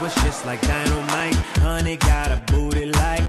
Was just like dynamite. Honey got a booty like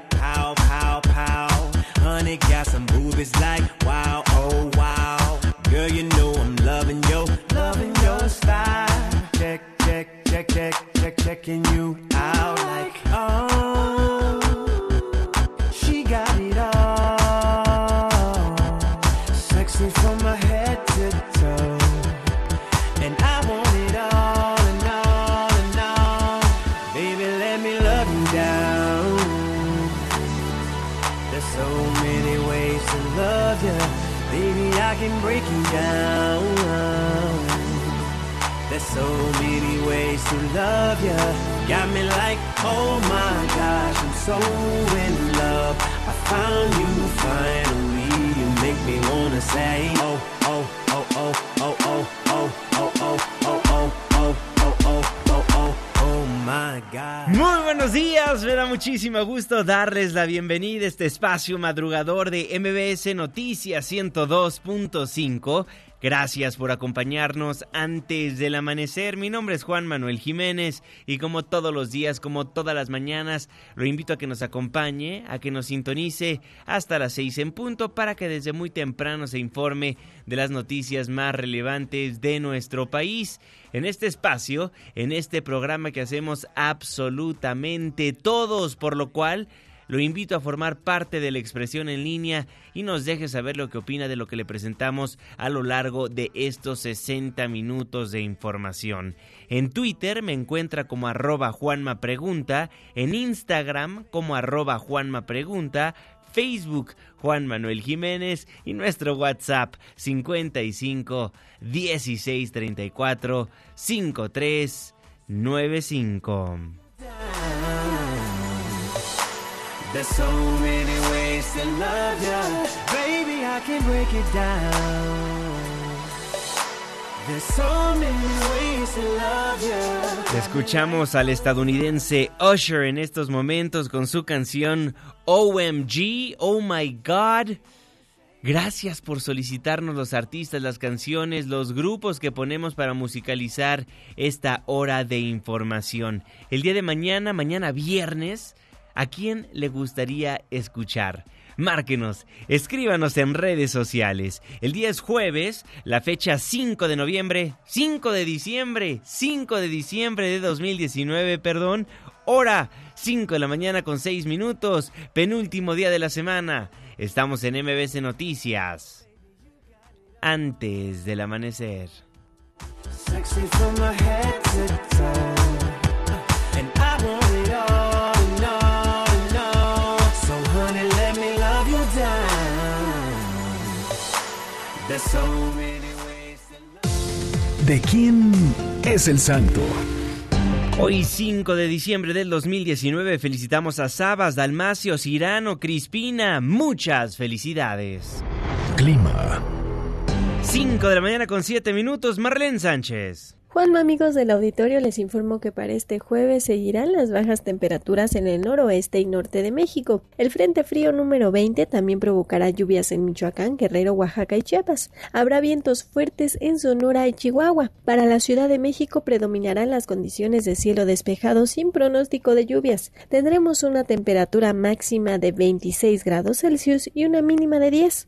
darles la bienvenida a este espacio madrugador de MBS Noticias 102.5. Gracias por acompañarnos antes del amanecer. Mi nombre es Juan Manuel Jiménez y como todos los días, como todas las mañanas, lo invito a que nos acompañe, a que nos sintonice hasta las seis en punto para que desde muy temprano se informe de las noticias más relevantes de nuestro país. En este espacio, en este programa que hacemos absolutamente todos, por lo cual lo invito a formar parte de la expresión en línea y nos deje saber lo que opina de lo que le presentamos a lo largo de estos 60 minutos de información. En Twitter me encuentra como arroba Juanma Pregunta, en Instagram como arroba Juanma Pregunta, Facebook Juan Manuel Jiménez y nuestro WhatsApp 55 16 34 53 95. There's so many ways to love ya. Baby, I can break it down. So many ways love. Escuchamos al estadounidense Usher en estos momentos con su canción OMG, Oh My God. Gracias por solicitarnos los artistas, las canciones, los grupos que ponemos para musicalizar esta hora de información. El día de mañana, mañana viernes, ¿a quién le gustaría escuchar? Márquenos, escríbanos en redes sociales. El día es jueves, la fecha 5 de noviembre, 5 de diciembre, 5 de diciembre de 2019, perdón. Hora 5 de la mañana con 6 minutos, penúltimo día de la semana. Estamos en MBC Noticias. Antes del amanecer. Sexy from my head to. ¿De quién es el santo? Hoy 5 de diciembre del 2019 felicitamos a Sabas, Dalmacio, Cirano, Crispina. Muchas felicidades. Clima. 5 de la mañana con 7 minutos, Marlene Sánchez. Juanma, amigos del auditorio, les informo que para este jueves seguirán las bajas temperaturas en el noroeste y norte de México. El Frente Frío número 20 también provocará lluvias en Michoacán, Guerrero, Oaxaca y Chiapas. Habrá vientos fuertes en Sonora y Chihuahua. Para la Ciudad de México predominarán las condiciones de cielo despejado sin pronóstico de lluvias. Tendremos una temperatura máxima de 26 grados Celsius y una mínima de 10.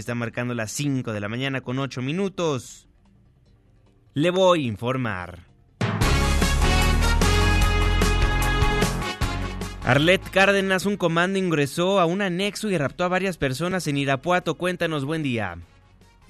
está marcando las 5 de la mañana con 8 minutos. Le voy a informar. Arlet Cárdenas, un comando ingresó a un anexo y raptó a varias personas en Irapuato. Cuéntanos, buen día.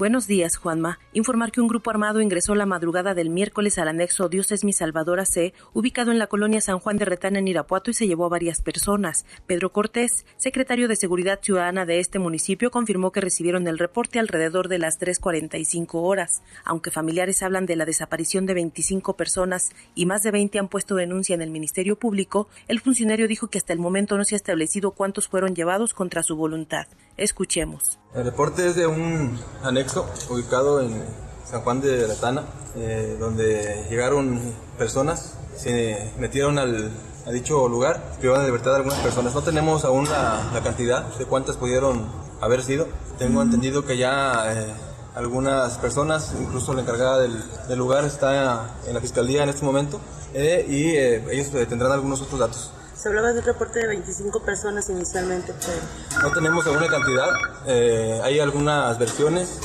Buenos días, Juanma. Informar que un grupo armado ingresó la madrugada del miércoles al anexo Dios es mi Salvador C, ubicado en la colonia San Juan de Retana en Irapuato y se llevó a varias personas. Pedro Cortés, secretario de Seguridad Ciudadana de este municipio, confirmó que recibieron el reporte alrededor de las 3.45 horas. Aunque familiares hablan de la desaparición de 25 personas y más de 20 han puesto denuncia en el Ministerio Público, el funcionario dijo que hasta el momento no se ha establecido cuántos fueron llevados contra su voluntad. Escuchemos. El reporte es de un anexo ubicado en San Juan de Latana, eh, donde llegaron personas, se metieron al, a dicho lugar, privaron de libertad a algunas personas. No tenemos aún la, cantidad de cuántas pudieron haber sido. Tengo entendido que ya eh, algunas personas, incluso la encargada del, lugar, está en la fiscalía en este momento eh, y ellos tendrán algunos otros datos. Se hablaba de un reporte de 25 personas inicialmente, pero... No tenemos alguna cantidad, eh, hay algunas versiones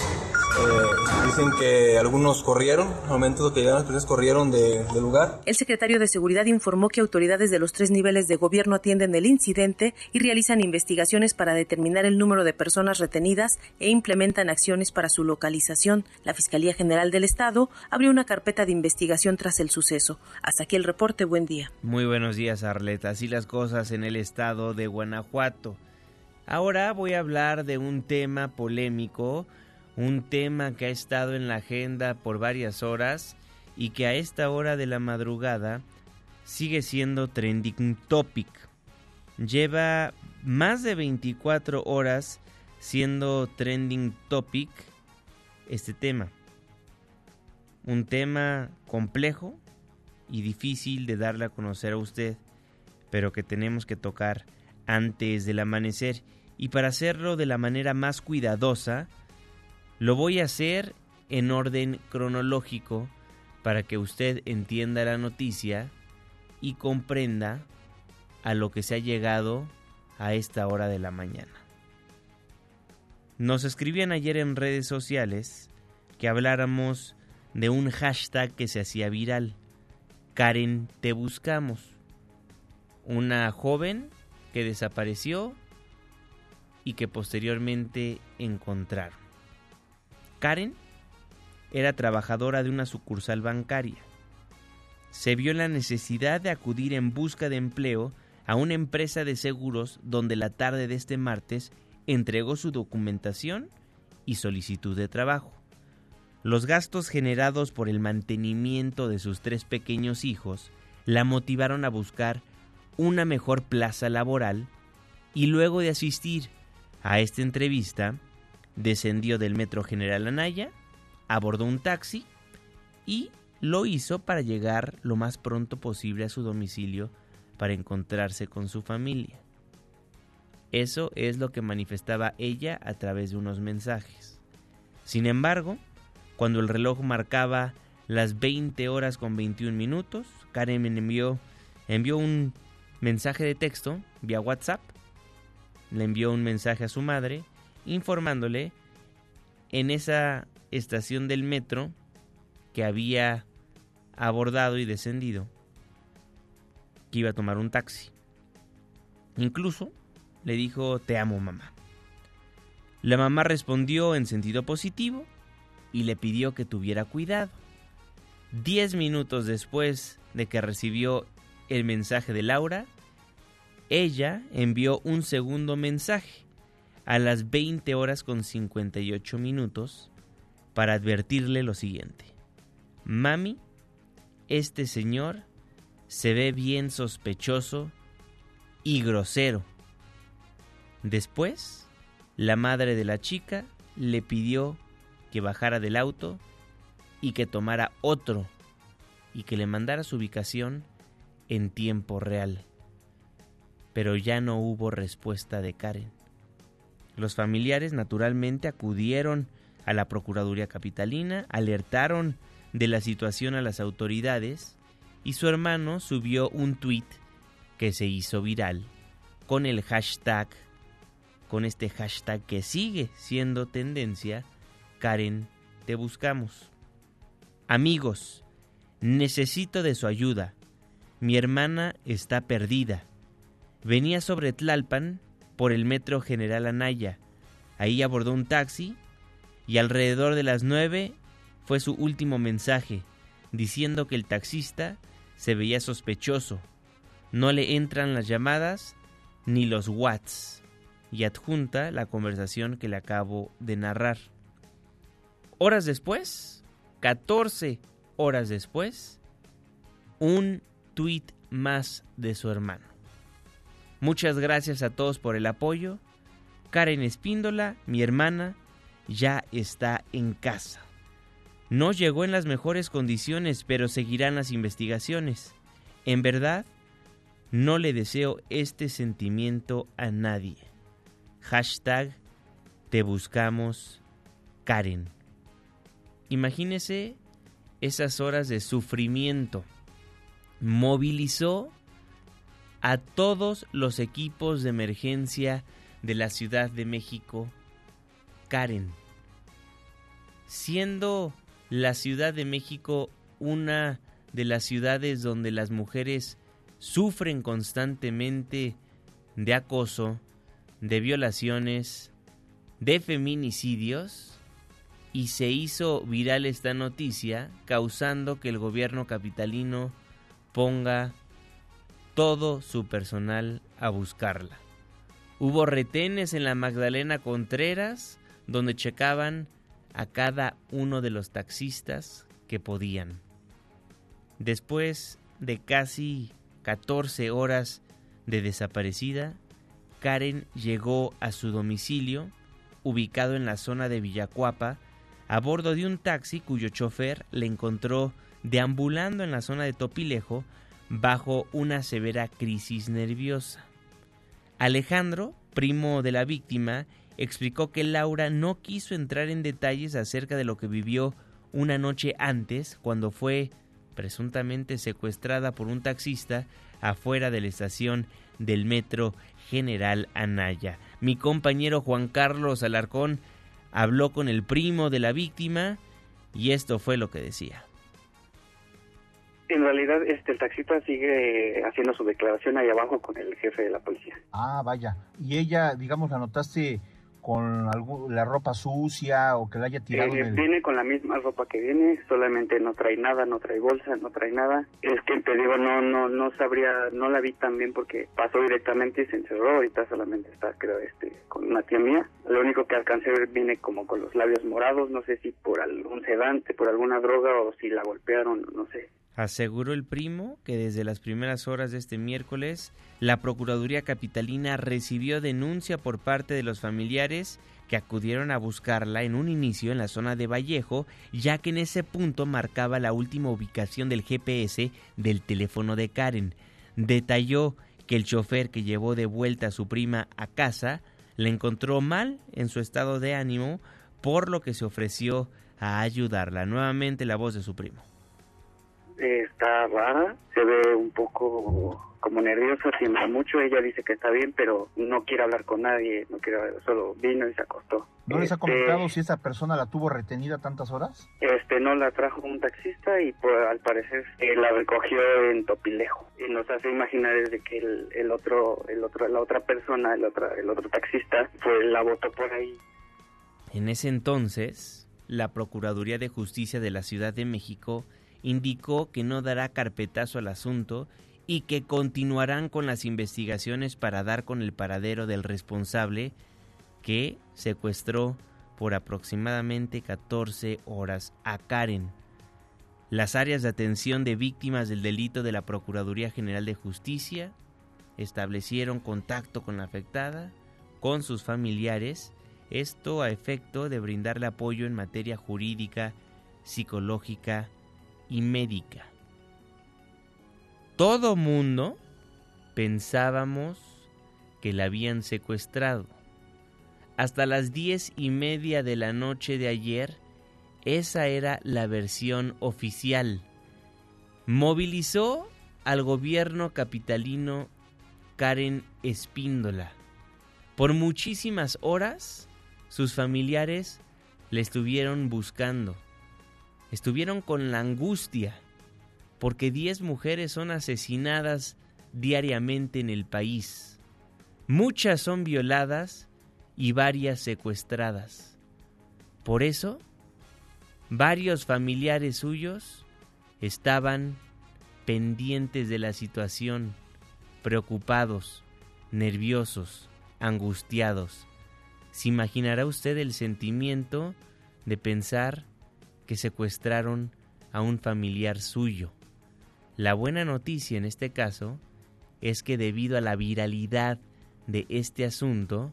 eh, dicen que algunos corrieron, al momento que llegaron las personas corrieron del lugar. El secretario de Seguridad informó que autoridades de los tres niveles de gobierno atienden el incidente y realizan investigaciones para determinar el número de personas retenidas e implementan acciones para su localización. La Fiscalía General del Estado abrió una carpeta de investigación tras el suceso. Hasta aquí el reporte. Buen día. Muy buenos días, Arleta. Así las cosas en el estado de Guanajuato. Ahora voy a hablar de un tema polémico un tema que ha estado en la agenda por varias horas y que a esta hora de la madrugada sigue siendo trending topic. Lleva más de 24 horas siendo trending topic este tema. Un tema complejo y difícil de darle a conocer a usted, pero que tenemos que tocar antes del amanecer y para hacerlo de la manera más cuidadosa, lo voy a hacer en orden cronológico para que usted entienda la noticia y comprenda a lo que se ha llegado a esta hora de la mañana. Nos escribían ayer en redes sociales que habláramos de un hashtag que se hacía viral. Karen, te buscamos. Una joven que desapareció y que posteriormente encontraron. Karen era trabajadora de una sucursal bancaria. Se vio la necesidad de acudir en busca de empleo a una empresa de seguros donde la tarde de este martes entregó su documentación y solicitud de trabajo. Los gastos generados por el mantenimiento de sus tres pequeños hijos la motivaron a buscar una mejor plaza laboral y luego de asistir a esta entrevista descendió del metro General Anaya, abordó un taxi y lo hizo para llegar lo más pronto posible a su domicilio para encontrarse con su familia. Eso es lo que manifestaba ella a través de unos mensajes. Sin embargo, cuando el reloj marcaba las 20 horas con 21 minutos, Karen envió, envió un mensaje de texto vía WhatsApp, le envió un mensaje a su madre informándole en esa estación del metro que había abordado y descendido que iba a tomar un taxi. Incluso le dijo te amo mamá. La mamá respondió en sentido positivo y le pidió que tuviera cuidado. Diez minutos después de que recibió el mensaje de Laura, ella envió un segundo mensaje a las 20 horas con 58 minutos para advertirle lo siguiente. Mami, este señor se ve bien sospechoso y grosero. Después, la madre de la chica le pidió que bajara del auto y que tomara otro y que le mandara su ubicación en tiempo real. Pero ya no hubo respuesta de Karen. Los familiares naturalmente acudieron a la Procuraduría Capitalina, alertaron de la situación a las autoridades y su hermano subió un tuit que se hizo viral con el hashtag, con este hashtag que sigue siendo tendencia, Karen, te buscamos. Amigos, necesito de su ayuda. Mi hermana está perdida. Venía sobre Tlalpan por el metro General Anaya. Ahí abordó un taxi y alrededor de las nueve fue su último mensaje, diciendo que el taxista se veía sospechoso. No le entran las llamadas ni los watts y adjunta la conversación que le acabo de narrar. Horas después, 14 horas después, un tuit más de su hermano. Muchas gracias a todos por el apoyo. Karen Espíndola, mi hermana, ya está en casa. No llegó en las mejores condiciones, pero seguirán las investigaciones. En verdad, no le deseo este sentimiento a nadie. Hashtag te buscamos Karen. Imagínese esas horas de sufrimiento. Movilizó a todos los equipos de emergencia de la Ciudad de México Karen. Siendo la Ciudad de México una de las ciudades donde las mujeres sufren constantemente de acoso, de violaciones, de feminicidios, y se hizo viral esta noticia causando que el gobierno capitalino ponga todo su personal a buscarla. Hubo retenes en la Magdalena Contreras donde checaban a cada uno de los taxistas que podían. Después de casi 14 horas de desaparecida, Karen llegó a su domicilio, ubicado en la zona de Villacuapa, a bordo de un taxi cuyo chofer le encontró deambulando en la zona de Topilejo bajo una severa crisis nerviosa. Alejandro, primo de la víctima, explicó que Laura no quiso entrar en detalles acerca de lo que vivió una noche antes cuando fue presuntamente secuestrada por un taxista afuera de la estación del metro General Anaya. Mi compañero Juan Carlos Alarcón habló con el primo de la víctima y esto fue lo que decía. En realidad, este, el taxista sigue haciendo su declaración ahí abajo con el jefe de la policía. Ah, vaya. ¿Y ella, digamos, la notaste con la ropa sucia o que la haya tirado? Eh, viene con la misma ropa que viene, solamente no trae nada, no trae bolsa, no trae nada. Es que te digo, no, no, no sabría, no la vi tan bien porque pasó directamente y se encerró. Ahorita solamente está, creo, este, con una tía mía. Lo único que alcancé a ver viene como con los labios morados, no sé si por algún sedante, por alguna droga o si la golpearon, no sé. Aseguró el primo que desde las primeras horas de este miércoles la Procuraduría Capitalina recibió denuncia por parte de los familiares que acudieron a buscarla en un inicio en la zona de Vallejo, ya que en ese punto marcaba la última ubicación del GPS del teléfono de Karen. Detalló que el chofer que llevó de vuelta a su prima a casa la encontró mal en su estado de ánimo, por lo que se ofreció a ayudarla. Nuevamente la voz de su primo está rara, se ve un poco como nerviosa, tiembla mucho, ella dice que está bien, pero no quiere hablar con nadie, no quiere solo vino y se acostó. ¿No les ha este, comentado si esa persona la tuvo retenida tantas horas? Este, no, la trajo un taxista y pues, al parecer eh, la recogió en Topilejo. Y nos hace imaginar desde que el, el, otro, el otro, la otra persona, el otro, el otro taxista, pues la botó por ahí. En ese entonces, la Procuraduría de Justicia de la Ciudad de México indicó que no dará carpetazo al asunto y que continuarán con las investigaciones para dar con el paradero del responsable que secuestró por aproximadamente 14 horas a Karen. Las áreas de atención de víctimas del delito de la Procuraduría General de Justicia establecieron contacto con la afectada, con sus familiares, esto a efecto de brindarle apoyo en materia jurídica, psicológica y médica. Todo mundo pensábamos que la habían secuestrado. Hasta las diez y media de la noche de ayer, esa era la versión oficial. Movilizó al gobierno capitalino Karen Espíndola. Por muchísimas horas, sus familiares le estuvieron buscando estuvieron con la angustia porque 10 mujeres son asesinadas diariamente en el país. Muchas son violadas y varias secuestradas. Por eso, varios familiares suyos estaban pendientes de la situación, preocupados, nerviosos, angustiados. ¿Se imaginará usted el sentimiento de pensar que secuestraron a un familiar suyo? La buena noticia en este caso es que debido a la viralidad de este asunto,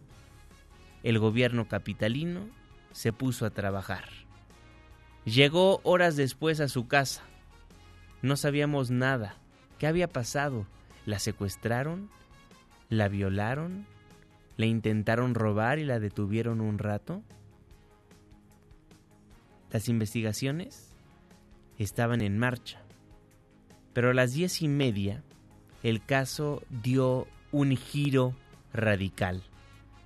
el gobierno capitalino se puso a trabajar. Llegó horas después a su casa. No sabíamos nada. ¿Qué había pasado? ¿La secuestraron? ¿La violaron? ¿Le intentaron robar y la detuvieron un rato? Las investigaciones estaban en marcha. Pero a las diez y media el caso dio un giro radical.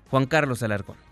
Juan Carlos Alarcón.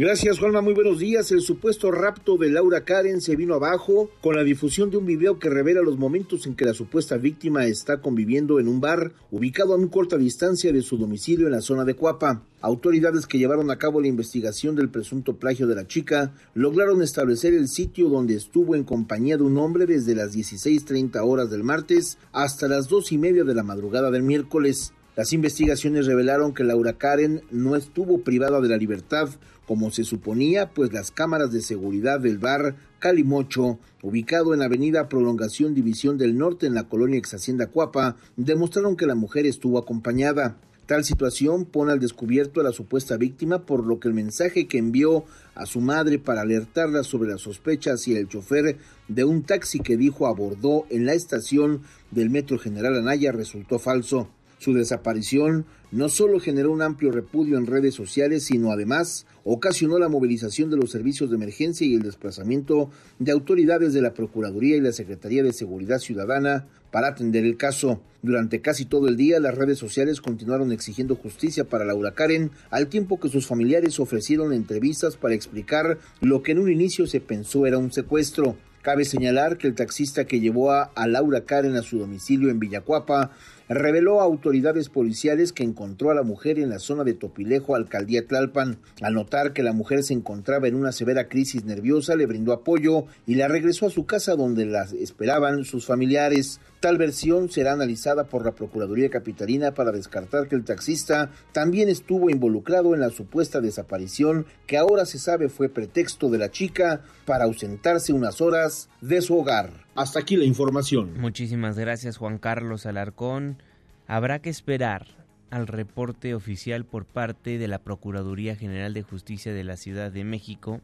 Gracias, Juanma. Muy buenos días. El supuesto rapto de Laura Karen se vino abajo con la difusión de un video que revela los momentos en que la supuesta víctima está conviviendo en un bar ubicado a muy corta distancia de su domicilio en la zona de Cuapa. Autoridades que llevaron a cabo la investigación del presunto plagio de la chica lograron establecer el sitio donde estuvo en compañía de un hombre desde las 16.30 horas del martes hasta las dos y media de la madrugada del miércoles. Las investigaciones revelaron que Laura Karen no estuvo privada de la libertad como se suponía, pues las cámaras de seguridad del bar Calimocho, ubicado en la avenida Prolongación División del Norte en la colonia ex Hacienda Cuapa, demostraron que la mujer estuvo acompañada. Tal situación pone al descubierto a la supuesta víctima, por lo que el mensaje que envió a su madre para alertarla sobre las sospechas y el chofer de un taxi que dijo abordó en la estación del Metro General Anaya resultó falso. Su desaparición no solo generó un amplio repudio en redes sociales, sino además ocasionó la movilización de los servicios de emergencia y el desplazamiento de autoridades de la Procuraduría y la Secretaría de Seguridad Ciudadana para atender el caso. Durante casi todo el día, las redes sociales continuaron exigiendo justicia para Laura Karen, al tiempo que sus familiares ofrecieron entrevistas para explicar lo que en un inicio se pensó era un secuestro. Cabe señalar que el taxista que llevó a, a Laura Karen a su domicilio en Villacuapa reveló a autoridades policiales que encontró a la mujer en la zona de Topilejo, alcaldía Tlalpan. Al notar que la mujer se encontraba en una severa crisis nerviosa, le brindó apoyo y la regresó a su casa donde la esperaban sus familiares. Tal versión será analizada por la Procuraduría Capitalina para descartar que el taxista también estuvo involucrado en la supuesta desaparición que ahora se sabe fue pretexto de la chica para ausentarse unas horas de su hogar. Hasta aquí la información. Muchísimas gracias Juan Carlos Alarcón. Habrá que esperar al reporte oficial por parte de la Procuraduría General de Justicia de la Ciudad de México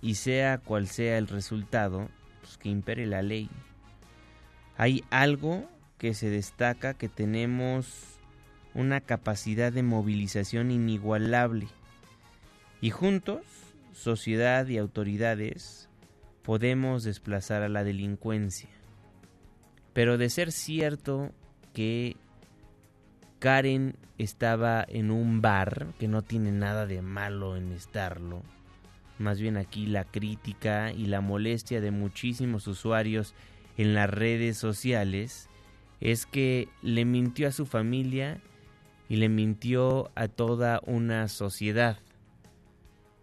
y sea cual sea el resultado, pues que impere la ley. Hay algo que se destaca que tenemos una capacidad de movilización inigualable y juntos, sociedad y autoridades, podemos desplazar a la delincuencia. Pero de ser cierto que Karen estaba en un bar, que no tiene nada de malo en estarlo, más bien aquí la crítica y la molestia de muchísimos usuarios en las redes sociales es que le mintió a su familia y le mintió a toda una sociedad.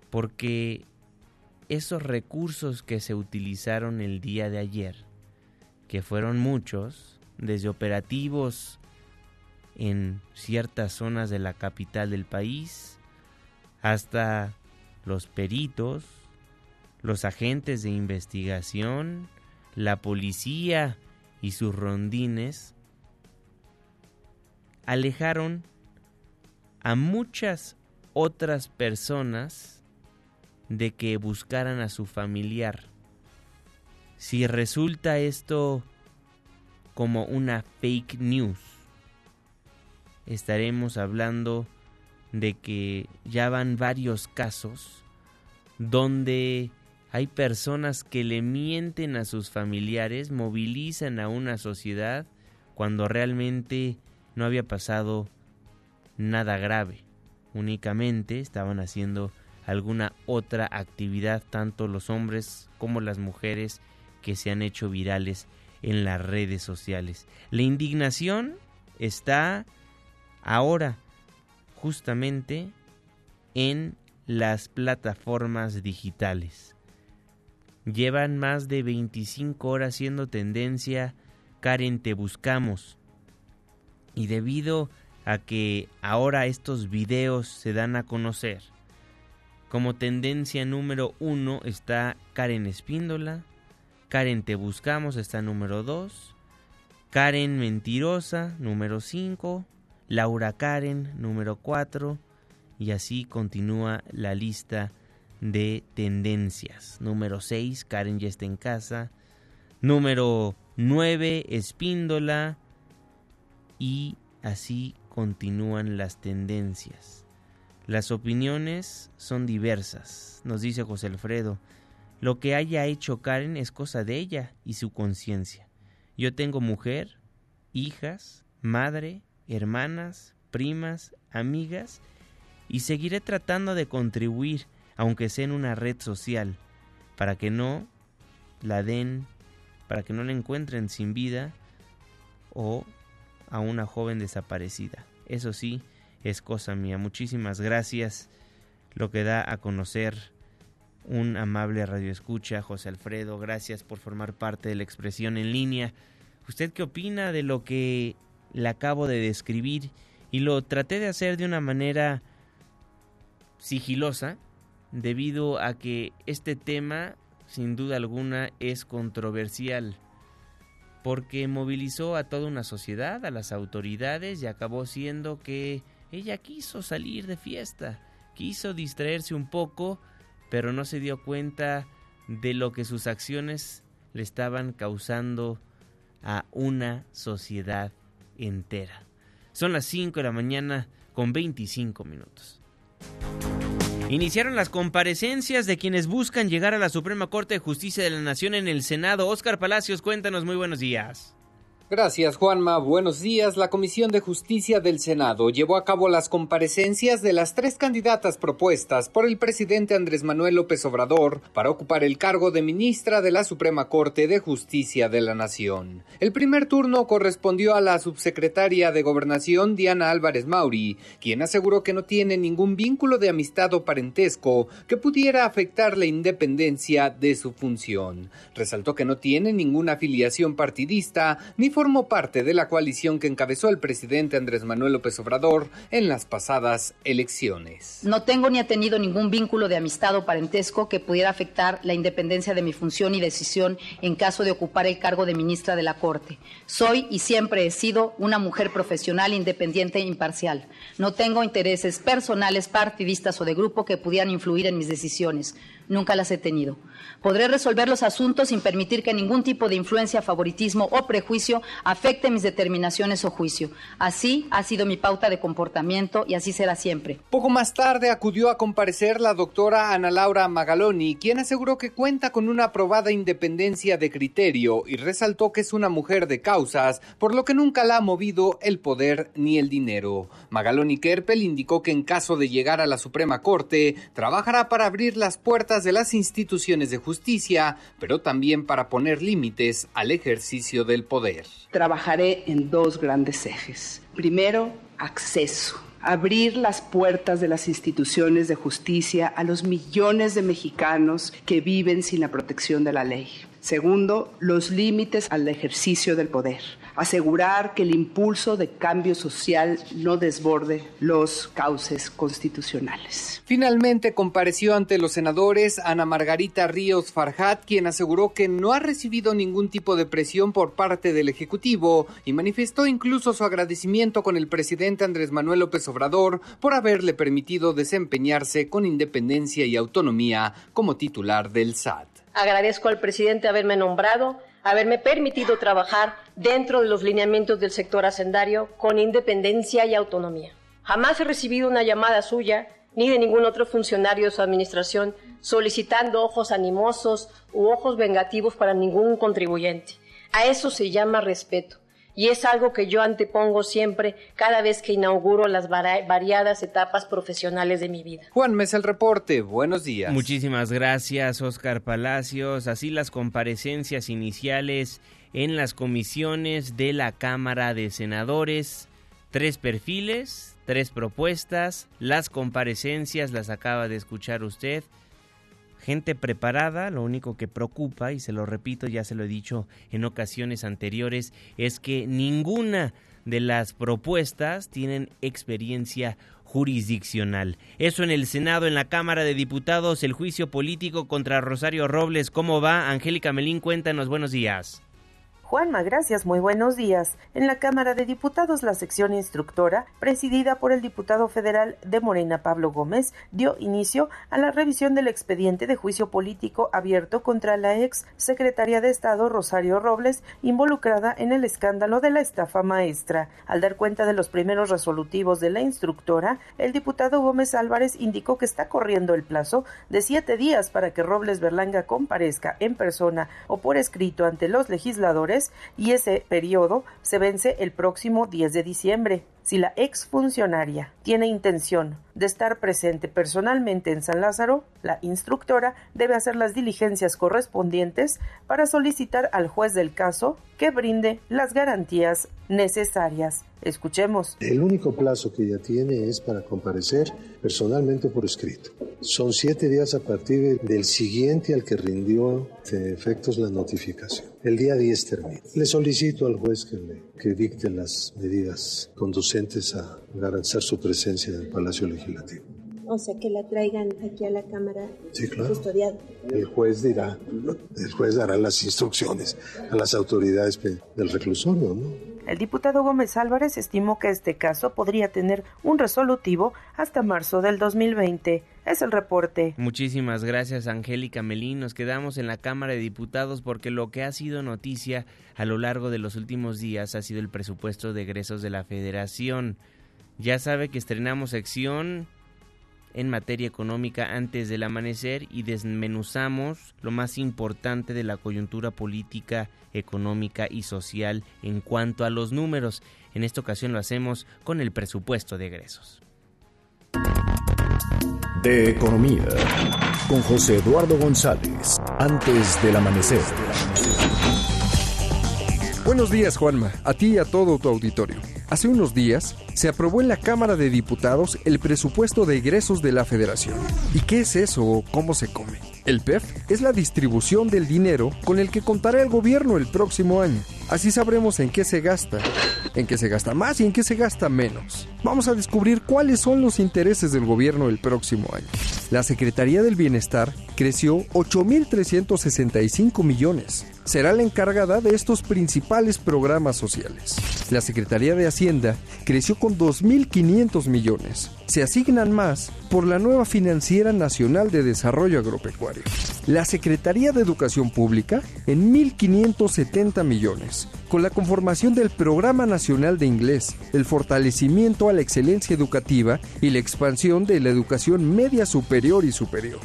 Porque esos recursos que se utilizaron el día de ayer, que fueron muchos, desde operativos en ciertas zonas de la capital del país, hasta los peritos, los agentes de investigación, la policía y sus rondines, alejaron a muchas otras personas de que buscaran a su familiar. Si resulta esto como una fake news, estaremos hablando de que ya van varios casos donde hay personas que le mienten a sus familiares, movilizan a una sociedad cuando realmente no había pasado nada grave. Únicamente estaban haciendo alguna otra actividad, tanto los hombres como las mujeres que se han hecho virales en las redes sociales. La indignación está ahora justamente en las plataformas digitales. Llevan más de 25 horas siendo tendencia Karen Te Buscamos. Y debido a que ahora estos videos se dan a conocer, como tendencia número uno está Karen Espíndola, Karen Te Buscamos está número 2, Karen Mentirosa número 5, Laura Karen número 4 y así continúa la lista de tendencias. Número 6, Karen ya está en casa. Número 9, Espíndola. Y así continúan las tendencias. Las opiniones son diversas, nos dice José Alfredo. Lo que haya hecho Karen es cosa de ella y su conciencia. Yo tengo mujer, hijas, madre, hermanas, primas, amigas y seguiré tratando de contribuir, aunque sea en una red social, para que no la den, para que no la encuentren sin vida o a una joven desaparecida. Eso sí, es cosa mía. Muchísimas gracias. Lo que da a conocer un amable radioescucha, José Alfredo. Gracias por formar parte de la expresión en línea. ¿Usted qué opina de lo que le acabo de describir? Y lo traté de hacer de una manera sigilosa, debido a que este tema, sin duda alguna, es controversial, porque movilizó a toda una sociedad, a las autoridades, y acabó siendo que ella quiso salir de fiesta, quiso distraerse un poco, pero no se dio cuenta de lo que sus acciones le estaban causando a una sociedad entera. Son las 5 de la mañana con 25 minutos. Iniciaron las comparecencias de quienes buscan llegar a la Suprema Corte de Justicia de la Nación en el Senado. Oscar Palacios, cuéntanos, muy buenos días. Gracias, Juanma. Buenos días. La Comisión de Justicia del Senado llevó a cabo las comparecencias de las tres candidatas propuestas por el presidente Andrés Manuel López Obrador para ocupar el cargo de ministra de la Suprema Corte de Justicia de la Nación. El primer turno correspondió a la subsecretaria de Gobernación Diana Álvarez Mauri, quien aseguró que no tiene ningún vínculo de amistad o parentesco que pudiera afectar la independencia de su función. Resaltó que no tiene ninguna afiliación partidista ni formó parte de la coalición que encabezó el presidente Andrés Manuel López Obrador en las pasadas elecciones. No tengo ni he tenido ningún vínculo de amistad o parentesco que pudiera afectar la independencia de mi función y decisión en caso de ocupar el cargo de ministra de la Corte. Soy y siempre he sido una mujer profesional, independiente e imparcial. No tengo intereses personales, partidistas o de grupo que pudieran influir en mis decisiones. Nunca las he tenido. Podré resolver los asuntos sin permitir que ningún tipo de influencia, favoritismo o prejuicio afecte mis determinaciones o juicio. Así ha sido mi pauta de comportamiento y así será siempre. Poco más tarde acudió a comparecer la doctora Ana Laura Magaloni, quien aseguró que cuenta con una aprobada independencia de criterio y resaltó que es una mujer de causas, por lo que nunca la ha movido el poder ni el dinero. Magaloni Kerpel indicó que en caso de llegar a la Suprema Corte, trabajará para abrir las puertas de las instituciones de justicia pero también para poner límites al ejercicio del poder. Trabajaré en dos grandes ejes. Primero, acceso abrir las puertas de las instituciones de justicia a los millones de mexicanos que viven sin la protección de la ley. Segundo, los límites al ejercicio del poder asegurar que el impulso de cambio social no desborde los cauces constitucionales. Finalmente compareció ante los senadores Ana Margarita Ríos Farjat, quien aseguró que no ha recibido ningún tipo de presión por parte del Ejecutivo y manifestó incluso su agradecimiento con el presidente Andrés Manuel López Obrador por haberle permitido desempeñarse con independencia y autonomía como titular del SAT. Agradezco al presidente haberme nombrado haberme permitido trabajar dentro de los lineamientos del sector hacendario con independencia y autonomía. Jamás he recibido una llamada suya ni de ningún otro funcionario de su administración solicitando ojos animosos u ojos vengativos para ningún contribuyente. A eso se llama respeto y es algo que yo antepongo siempre cada vez que inauguro las variadas etapas profesionales de mi vida. Juan Mesa el reporte, buenos días. Muchísimas gracias Oscar Palacios, así las comparecencias iniciales en las comisiones de la Cámara de Senadores, tres perfiles, tres propuestas, las comparecencias las acaba de escuchar usted. Gente preparada, lo único que preocupa, y se lo repito, ya se lo he dicho en ocasiones anteriores, es que ninguna de las propuestas tienen experiencia jurisdiccional. Eso en el Senado, en la Cámara de Diputados, el juicio político contra Rosario Robles. ¿Cómo va? Angélica Melín, cuéntanos, buenos días. Juanma, gracias, muy buenos días. En la Cámara de Diputados, la sección instructora, presidida por el diputado federal de Morena Pablo Gómez, dio inicio a la revisión del expediente de juicio político abierto contra la ex secretaria de Estado Rosario Robles, involucrada en el escándalo de la estafa maestra. Al dar cuenta de los primeros resolutivos de la instructora, el diputado Gómez Álvarez indicó que está corriendo el plazo de siete días para que Robles Berlanga comparezca en persona o por escrito ante los legisladores y ese periodo se vence el próximo 10 de diciembre. Si la exfuncionaria tiene intención de estar presente personalmente en San Lázaro, la instructora debe hacer las diligencias correspondientes para solicitar al juez del caso que brinde las garantías necesarias. Escuchemos. El único plazo que ella tiene es para comparecer personalmente por escrito. Son siete días a partir del siguiente al que rindió de efectos la notificación. El día 10 termina. Le solicito al juez que, que dicte las medidas conducentes a garantizar su presencia en el Palacio Legislativo. O sea, que la traigan aquí a la Cámara sí, claro. custodiada. El juez dirá, el juez dará las instrucciones a las autoridades del reclusorio, ¿no? El diputado Gómez Álvarez estimó que este caso podría tener un resolutivo hasta marzo del 2020. Es el reporte. Muchísimas gracias, Angélica Melín. Nos quedamos en la Cámara de Diputados porque lo que ha sido noticia a lo largo de los últimos días ha sido el presupuesto de egresos de la Federación. Ya sabe que estrenamos sección en materia económica antes del amanecer y desmenuzamos lo más importante de la coyuntura política, económica y social en cuanto a los números. En esta ocasión lo hacemos con el presupuesto de egresos. De economía, con José Eduardo González, antes del amanecer. Buenos días, Juanma, a ti y a todo tu auditorio. Hace unos días se aprobó en la Cámara de Diputados el presupuesto de egresos de la Federación. ¿Y qué es eso o cómo se come? El PEF es la distribución del dinero con el que contará el gobierno el próximo año. Así sabremos en qué se gasta, en qué se gasta más y en qué se gasta menos. Vamos a descubrir cuáles son los intereses del gobierno el próximo año. La Secretaría del Bienestar creció 8.365 millones. Será la encargada de estos principales programas sociales. La Secretaría de Hacienda creció con 2.500 millones. Se asignan más por la nueva Financiera Nacional de Desarrollo Agropecuario. La Secretaría de Educación Pública en 1.570 millones, con la conformación del Programa Nacional de Inglés, el fortalecimiento a la excelencia educativa y la expansión de la educación media superior y superior.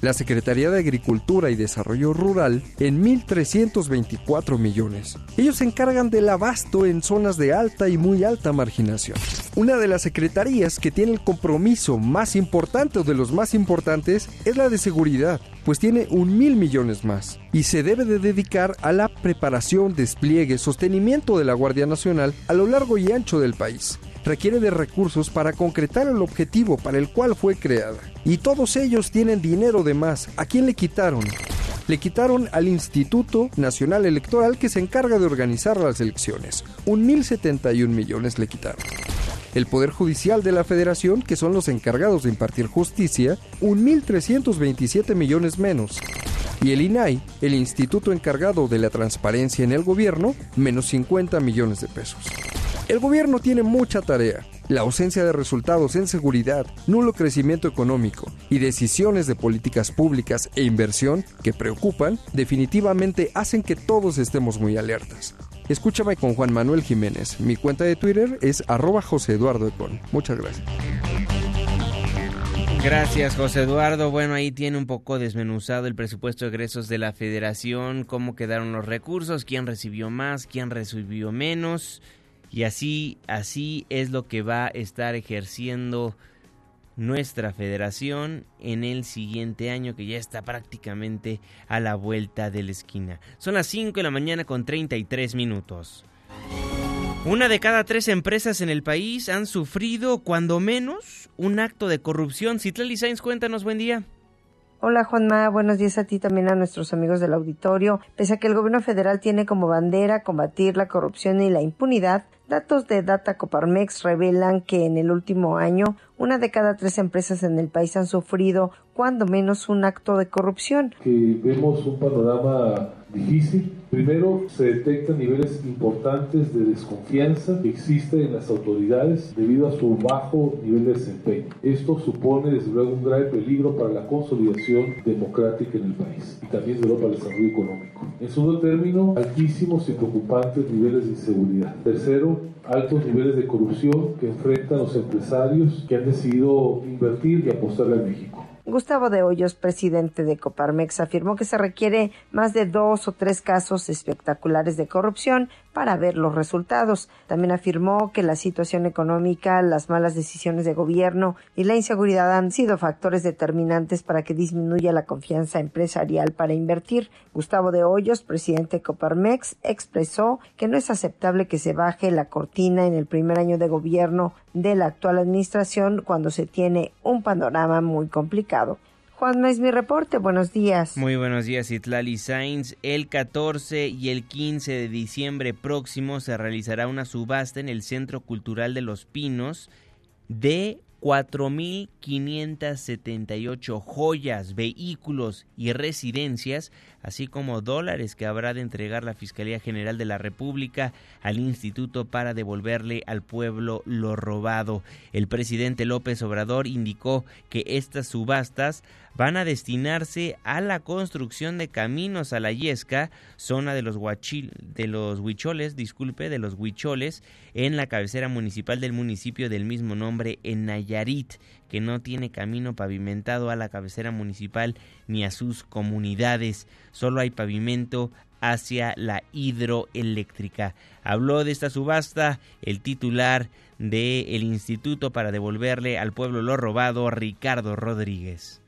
La Secretaría de Agricultura y Desarrollo Rural en 1.324 millones. Ellos se encargan del abasto en zonas de alta y muy alta marginación. Una de las secretarías que tiene el compromiso más importante o de los más importantes es la de seguridad, pues tiene un mil millones más y se debe de dedicar a la preparación, despliegue, sostenimiento de la Guardia Nacional a lo largo y ancho del país requiere de recursos para concretar el objetivo para el cual fue creada. Y todos ellos tienen dinero de más. ¿A quién le quitaron? Le quitaron al Instituto Nacional Electoral que se encarga de organizar las elecciones. Un 1.071 millones le quitaron. El Poder Judicial de la Federación, que son los encargados de impartir justicia, un 1.327 millones menos. Y el INAI, el instituto encargado de la transparencia en el gobierno, menos 50 millones de pesos. El gobierno tiene mucha tarea. La ausencia de resultados en seguridad, nulo crecimiento económico y decisiones de políticas públicas e inversión que preocupan definitivamente hacen que todos estemos muy alertas. Escúchame con Juan Manuel Jiménez. Mi cuenta de Twitter es arroba José Eduardo Econ. Muchas gracias. Gracias, José Eduardo. Bueno, ahí tiene un poco desmenuzado el presupuesto de egresos de la federación, cómo quedaron los recursos, quién recibió más, quién recibió menos. Y así, así es lo que va a estar ejerciendo nuestra federación en el siguiente año que ya está prácticamente a la vuelta de la esquina. Son las 5 de la mañana con 33 minutos. Una de cada tres empresas en el país han sufrido, cuando menos, un acto de corrupción. Citlali Sainz, cuéntanos, buen día. Hola Juanma, buenos días a ti también a nuestros amigos del auditorio. Pese a que el gobierno federal tiene como bandera combatir la corrupción y la impunidad, datos de Data Coparmex revelan que en el último año una de cada tres empresas en el país han sufrido cuando menos un acto de corrupción. Que vemos un panorama difícil. Primero, se detectan niveles importantes de desconfianza que existe en las autoridades debido a su bajo nivel de desempeño. Esto supone, desde luego, un grave peligro para la consolidación democrática en el país y también, desde luego, para el desarrollo económico. En segundo término, altísimos y preocupantes niveles de inseguridad. Tercero, altos niveles de corrupción que enfrentan los empresarios que han decidido invertir y apostarle a México. Gustavo de Hoyos, presidente de Coparmex, afirmó que se requiere más de dos o tres casos espectaculares de corrupción para ver los resultados. También afirmó que la situación económica, las malas decisiones de gobierno y la inseguridad han sido factores determinantes para que disminuya la confianza empresarial para invertir. Gustavo de Hoyos, presidente de Coparmex, expresó que no es aceptable que se baje la cortina en el primer año de gobierno de la actual administración cuando se tiene un panorama muy complicado. Juanma es mi reporte, buenos días. Muy buenos días, Itlali Sainz. El 14 y el 15 de diciembre próximo se realizará una subasta en el Centro Cultural de los Pinos de 4.578 joyas, vehículos y residencias, así como dólares que habrá de entregar la Fiscalía General de la República al Instituto para devolverle al pueblo lo robado. El presidente López Obrador indicó que estas subastas van a destinarse a la construcción de caminos a la Yesca, zona de los, de los huicholes, disculpe, de los huicholes, en la cabecera municipal del municipio del mismo nombre en Nayarit, que no tiene camino pavimentado a la cabecera municipal ni a sus comunidades, solo hay pavimento hacia la hidroeléctrica. Habló de esta subasta el titular del Instituto para devolverle al pueblo lo robado, Ricardo Rodríguez.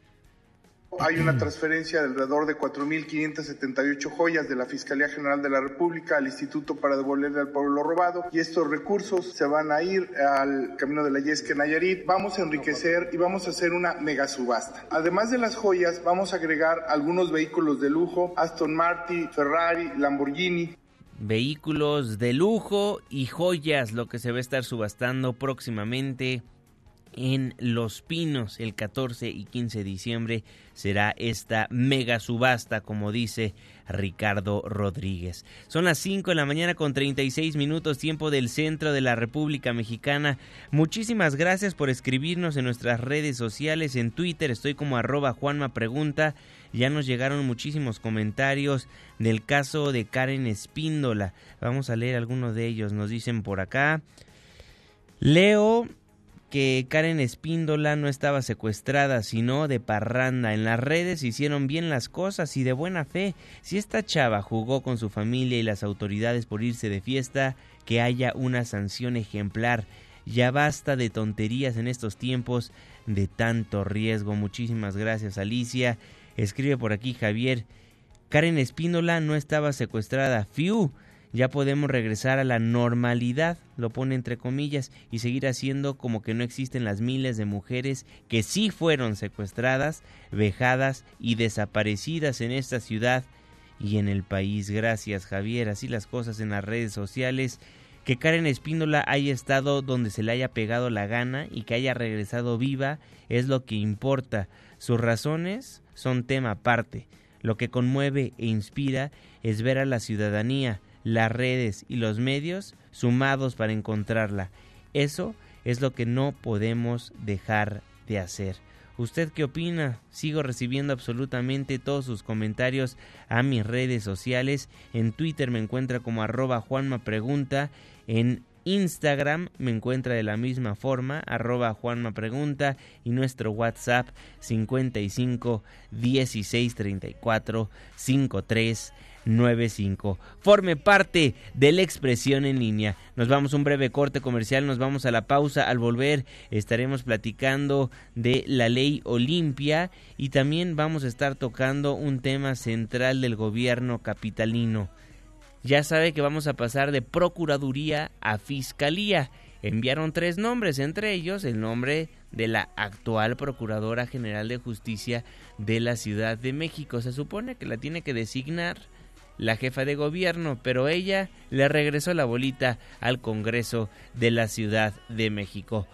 Hay una transferencia de alrededor de 4.578 joyas de la Fiscalía General de la República al Instituto para devolverle al pueblo robado y estos recursos se van a ir al Camino de la Yesca Nayarit. Vamos a enriquecer y vamos a hacer una mega subasta. Además de las joyas, vamos a agregar algunos vehículos de lujo, Aston Martin, Ferrari, Lamborghini, vehículos de lujo y joyas, lo que se va a estar subastando próximamente en Los Pinos el 14 y 15 de diciembre será esta mega subasta como dice Ricardo Rodríguez. Son las 5 de la mañana con 36 minutos tiempo del centro de la República Mexicana. Muchísimas gracias por escribirnos en nuestras redes sociales, en Twitter estoy como arroba Juanma Pregunta. Ya nos llegaron muchísimos comentarios del caso de Karen Espíndola. Vamos a leer algunos de ellos. Nos dicen por acá. Leo que Karen Espíndola no estaba secuestrada, sino de parranda. En las redes hicieron bien las cosas y de buena fe. Si esta chava jugó con su familia y las autoridades por irse de fiesta, que haya una sanción ejemplar. Ya basta de tonterías en estos tiempos de tanto riesgo. Muchísimas gracias, Alicia. Escribe por aquí Javier. Karen Espíndola no estaba secuestrada. Fiu ya podemos regresar a la normalidad, lo pone entre comillas, y seguir haciendo como que no existen las miles de mujeres que sí fueron secuestradas, vejadas y desaparecidas en esta ciudad y en el país. Gracias Javier, así las cosas en las redes sociales. Que Karen Espíndola haya estado donde se le haya pegado la gana y que haya regresado viva es lo que importa. Sus razones son tema aparte. Lo que conmueve e inspira es ver a la ciudadanía las redes y los medios sumados para encontrarla. Eso es lo que no podemos dejar de hacer. ¿Usted qué opina? Sigo recibiendo absolutamente todos sus comentarios a mis redes sociales. En Twitter me encuentra como arroba Juanma Pregunta. En Instagram me encuentra de la misma forma, arroba Juanma Pregunta. Y nuestro WhatsApp 55 16 34 53 95. Forme parte de la expresión en línea. Nos vamos a un breve corte comercial, nos vamos a la pausa. Al volver estaremos platicando de la ley Olimpia y también vamos a estar tocando un tema central del gobierno capitalino. ya sabe que vamos a pasar de Procuraduría a Fiscalía. Enviaron tres nombres, entre ellos el nombre de la actual Procuradora General de Justicia de la Ciudad de México. Se supone que la tiene que designar la jefa de gobierno, pero ella le regresó la bolita al Congreso de la Ciudad de México.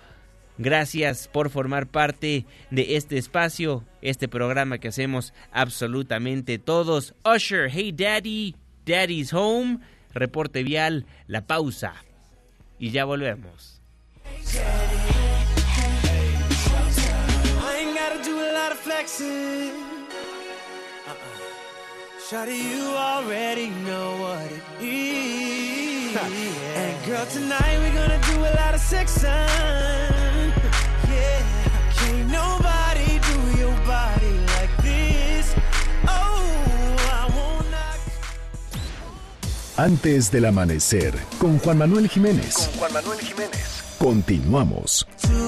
Gracias por formar parte de este espacio, este programa que hacemos absolutamente todos. Usher, hey daddy, daddy's home, reporte vial, la pausa. Y ya volvemos. Shawty, you already know what it is. and girl, tonight we're gonna do a lot of sexing. Yeah, can't nobody do your body like this. Oh, I wanna. Antes del amanecer, con Juan Manuel Jiménez. Con Juan Manuel Jiménez. Continuamos. To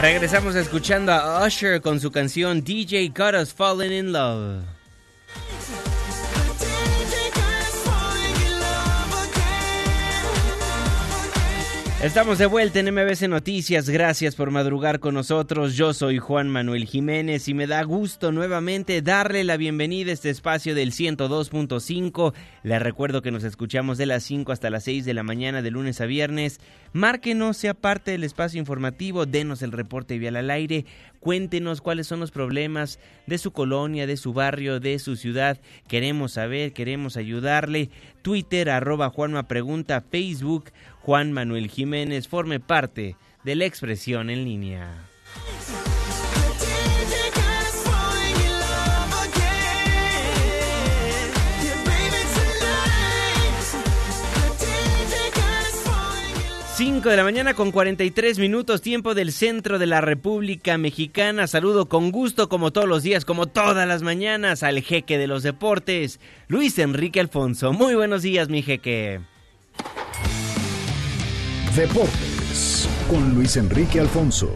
Regresamos escuchando a Usher con su canción DJ Got Us Falling in Love. Estamos de vuelta en MBC Noticias, gracias por madrugar con nosotros. Yo soy Juan Manuel Jiménez y me da gusto nuevamente darle la bienvenida a este espacio del 102.5. Les recuerdo que nos escuchamos de las 5 hasta las 6 de la mañana de lunes a viernes. Márquenos, sea parte del espacio informativo, denos el reporte vial al aire, cuéntenos cuáles son los problemas de su colonia, de su barrio, de su ciudad. Queremos saber, queremos ayudarle. Twitter, arroba Juanma Pregunta, Facebook, Juan Manuel Jiménez, forme parte de la expresión en línea. Cinco de la mañana con 43 minutos, tiempo del centro de la República Mexicana. Saludo con gusto, como todos los días, como todas las mañanas, al jeque de los deportes, Luis Enrique Alfonso. Muy buenos días, mi jeque. Deportes con Luis Enrique Alfonso.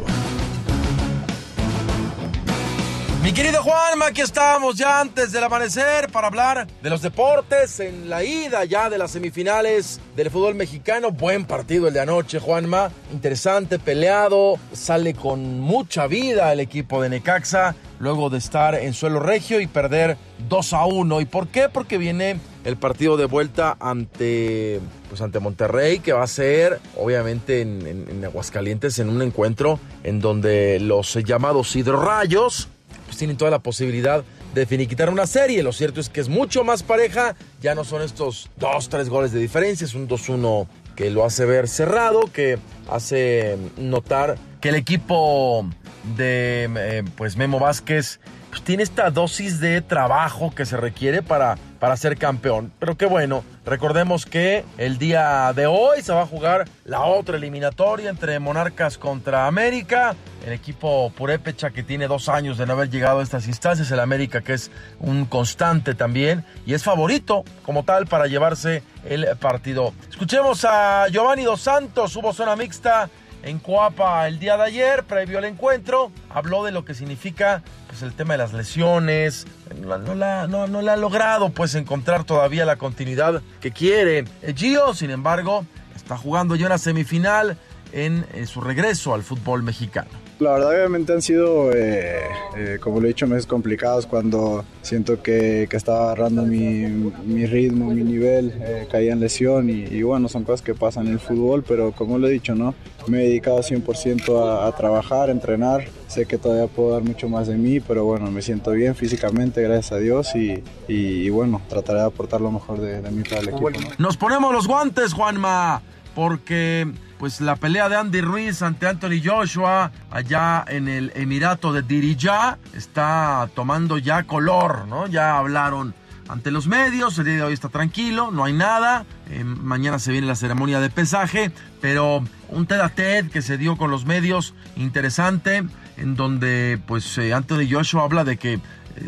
Mi querido Juanma, aquí estamos ya antes del amanecer para hablar de los deportes en la ida ya de las semifinales del fútbol mexicano. Buen partido el de anoche, Juanma. Interesante, peleado, sale con mucha vida el equipo de Necaxa luego de estar en suelo regio y perder 2 a 1. ¿Y por qué? Porque viene el partido de vuelta ante, pues ante Monterrey, que va a ser obviamente en, en- en Aguascalientes en un encuentro en donde los llamados hidrorrayos pues tienen toda la posibilidad de finiquitar una serie. Lo cierto es que es mucho más pareja, ya no son estos dos, tres goles de diferencia, es un 2-1 que lo hace ver cerrado, que hace notar que el equipo de eh, pues Memo Vázquez pues, tiene esta dosis de trabajo que se requiere para, para ser campeón. Pero qué bueno, recordemos que el día de hoy se va a jugar la otra eliminatoria entre Monarcas contra América. El equipo Purépecha que tiene dos años de no haber llegado a estas instancias, el América que es un constante también y es favorito como tal para llevarse el partido. Escuchemos a Giovanni Dos Santos, hubo zona mixta en Coapa el día de ayer, previo al encuentro, habló de lo que significa pues, el tema de las lesiones, no, no la, no, no la ha logrado pues encontrar todavía la continuidad que quiere. Eh, Gio, sin embargo, está jugando ya una semifinal en, en su regreso al fútbol mexicano. La verdad obviamente han sido, eh, eh, como lo he dicho, meses complicados cuando siento que, que estaba agarrando mi, mi ritmo, mi nivel, eh, caía en lesión y, y bueno, son cosas que pasan en el fútbol, pero como lo he dicho, ¿no? Me he dedicado 100% a, a trabajar, a entrenar, sé que todavía puedo dar mucho más de mí, pero bueno, me siento bien físicamente, gracias a Dios y, y- y bueno, trataré de aportar lo mejor de, de mí para el equipo. ¿no? Nos ponemos los guantes, Juanma, porque pues la pelea de Andy Ruiz ante Anthony Joshua allá en el Emirato de Diriyah está tomando ya color, ¿no? Ya hablaron ante los medios, el día de hoy está tranquilo, no hay nada, eh, mañana se viene la ceremonia de pesaje, pero un TED a TED que se dio con los medios interesante, en donde pues eh, Anthony Joshua habla de que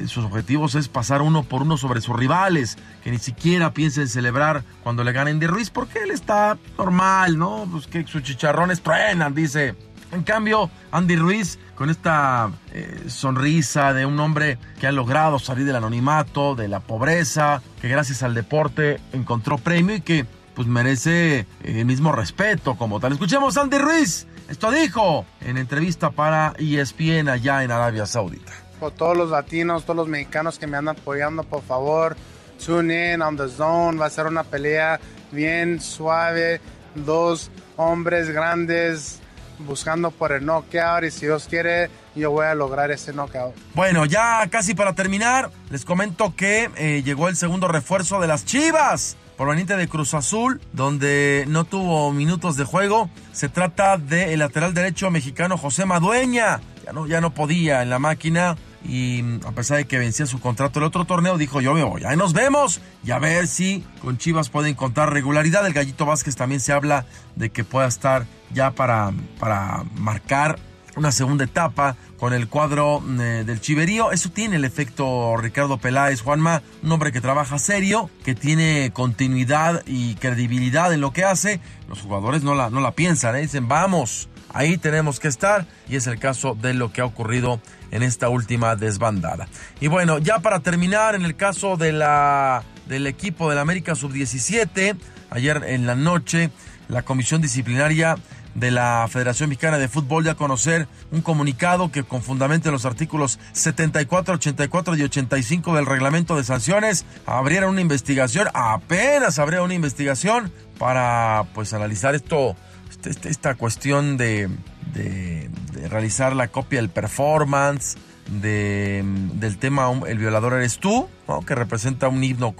sus objetivos es pasar uno por uno sobre sus rivales, que ni siquiera piensa en celebrar cuando le ganen de Ruiz, porque él está normal, ¿no? Pues que sus chicharrones truenan, dice. En cambio, Andy Ruiz, con esta eh, sonrisa de un hombre que ha logrado salir del anonimato, de la pobreza, que gracias al deporte encontró premio y que pues merece eh, el mismo respeto como tal. Escuchemos a Andy Ruiz. Esto dijo en entrevista para ESPN allá en Arabia Saudita. Todos los latinos, todos los mexicanos que me andan apoyando, por favor, tune in on the zone. Va a ser una pelea bien suave. Dos hombres grandes buscando por el knockout y si Dios quiere yo voy a lograr ese knockout. Bueno, ya casi para terminar, les comento que eh, llegó el segundo refuerzo de las Chivas proveniente de Cruz Azul, donde no tuvo minutos de juego. Se trata del lateral derecho mexicano José Madueña. Ya no, ya no podía en la máquina y a pesar de que vencía su contrato el otro torneo, dijo yo me voy. Ahí nos vemos y a ver si con Chivas puede encontrar regularidad. El Gallito Vázquez también se habla de que pueda estar ya para, para marcar una segunda etapa con el cuadro eh, del Chiverío. Eso tiene el efecto Ricardo Peláez, Juanma, un hombre que trabaja serio, que tiene continuidad y credibilidad en lo que hace. Los jugadores no la, no la piensan, ¿eh? dicen vamos, ahí tenemos que estar y es el caso de lo que ha ocurrido en esta última desbandada. Y bueno, ya para terminar, en el caso de la, del equipo del América Sub-17, ayer en la noche, la comisión disciplinaria de la Federación Mexicana de Fútbol de a conocer un comunicado que con fundamento en los artículos 74, 84 y 85 del reglamento de sanciones abrieron una investigación, apenas abriera una investigación para pues analizar esto, este, este, esta cuestión de, de, realizar la copia del performance, de, del tema El violador eres tú, que representa un himno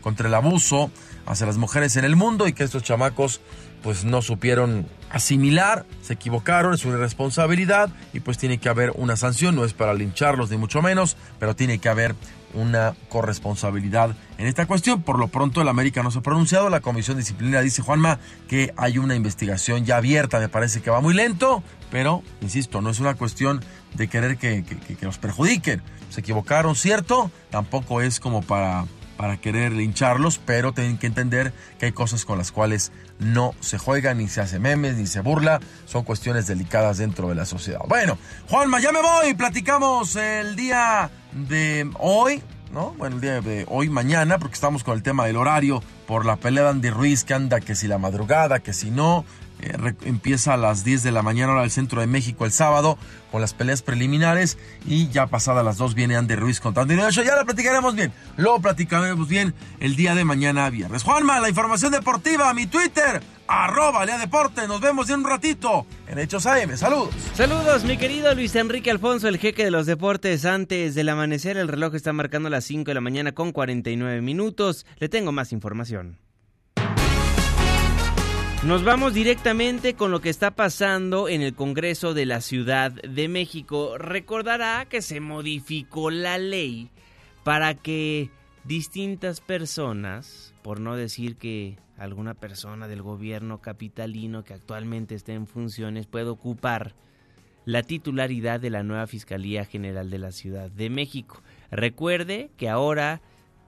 contra el abuso hacia las mujeres en el mundo y que estos chamacos pues no supieron asimilar, se equivocaron, es una irresponsabilidad y pues tiene que haber una sanción, no es para lincharlos ni mucho menos, pero tiene que haber una corresponsabilidad en esta cuestión. Por lo pronto el América no se ha pronunciado, la comisión disciplinaria dice Juanma que hay una investigación ya abierta, me parece que va muy lento, pero insisto, no es una cuestión de querer que, que, los perjudiquen. Se equivocaron, cierto, tampoco es como para para querer lincharlos, pero tienen que entender que hay cosas con las cuales no se juega, ni se hace memes, ni se burla, son cuestiones delicadas dentro de la sociedad. Bueno, Juanma, ya me voy, platicamos el día de hoy, ¿no? Bueno, el día de hoy, mañana, porque estamos con el tema del horario, por la pelea de Andy Ruiz, que anda que si la madrugada, que si no, eh, empieza a las 10 de la mañana hora del centro de México el sábado con las peleas preliminares y ya pasada las 2 viene Andy Ruiz contra Andy Ruiz. Ya la platicaremos bien. Luego platicaremos bien el día de mañana viernes. Juanma, la información deportiva, mi Twitter, arroba Lea Deporte. Nos vemos en un ratito en Hechos AM. Saludos. Saludos, mi querido Luis Enrique Alfonso, el jeque de los deportes. Antes del amanecer, el reloj está marcando las 5 de la mañana con 49 minutos. Le tengo más información. Nos vamos directamente con lo que está pasando en el Congreso de la Ciudad de México. Recordará que se modificó la ley para que distintas personas, por no decir que alguna persona del gobierno capitalino que actualmente esté en funciones pueda ocupar la titularidad de la nueva Fiscalía General de la Ciudad de México. Recuerde que ahora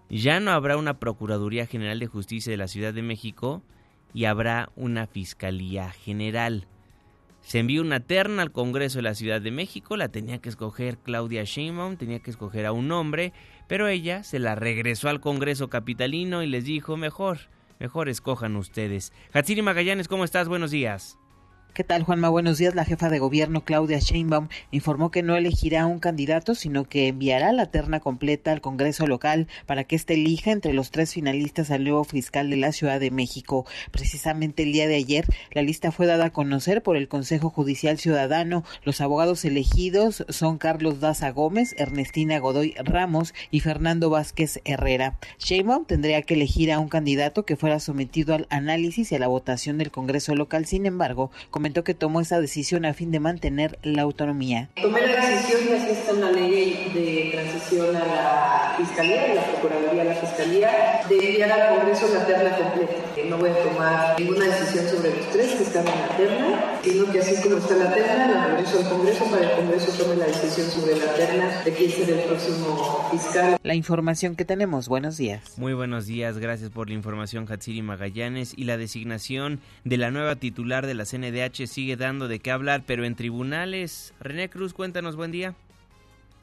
ya no habrá una Procuraduría General de Justicia de la Ciudad de México, y habrá una Fiscalía General. Se envió una terna al Congreso de la Ciudad de México, la tenía que escoger Claudia Sheinbaum, tenía que escoger a un hombre, pero ella se la regresó al Congreso capitalino y les dijo, mejor, mejor escojan ustedes. Hatsiri Magallanes, ¿cómo estás? Buenos días. ¿Qué tal, Juanma? Buenos días. La jefa de gobierno, Claudia Sheinbaum, informó que no elegirá un candidato, sino que enviará la terna completa al Congreso local para que éste elija entre los tres finalistas al nuevo fiscal de la Ciudad de México. Precisamente el día de ayer, la lista fue dada a conocer por el Consejo Judicial Ciudadano. Los abogados elegidos son Carlos Daza Gómez, Ernestina Godoy Ramos y Fernando Vázquez Herrera. Sheinbaum tendría que elegir a un candidato que fuera sometido al análisis y a la votación del Congreso local. Sin embargo, comentó que tomó esa decisión a fin de mantener la autonomía. Tomé la decisión ley de transición a la Fiscalía, de la Procuraduría a la Fiscalía, de enviar al Congreso la terna completa. No voy a tomar ninguna decisión sobre los tres que están en la terna, sino que así como está la terna, la regreso al Congreso para que el Congreso tome la decisión sobre la terna de quién será el próximo fiscal. La información que tenemos, buenos días. Muy buenos días, gracias por la información Hatsiri Magallanes y la designación de la nueva titular de la CNDH sigue dando de qué hablar, pero en tribunales. René Cruz, cuéntanos, buen día.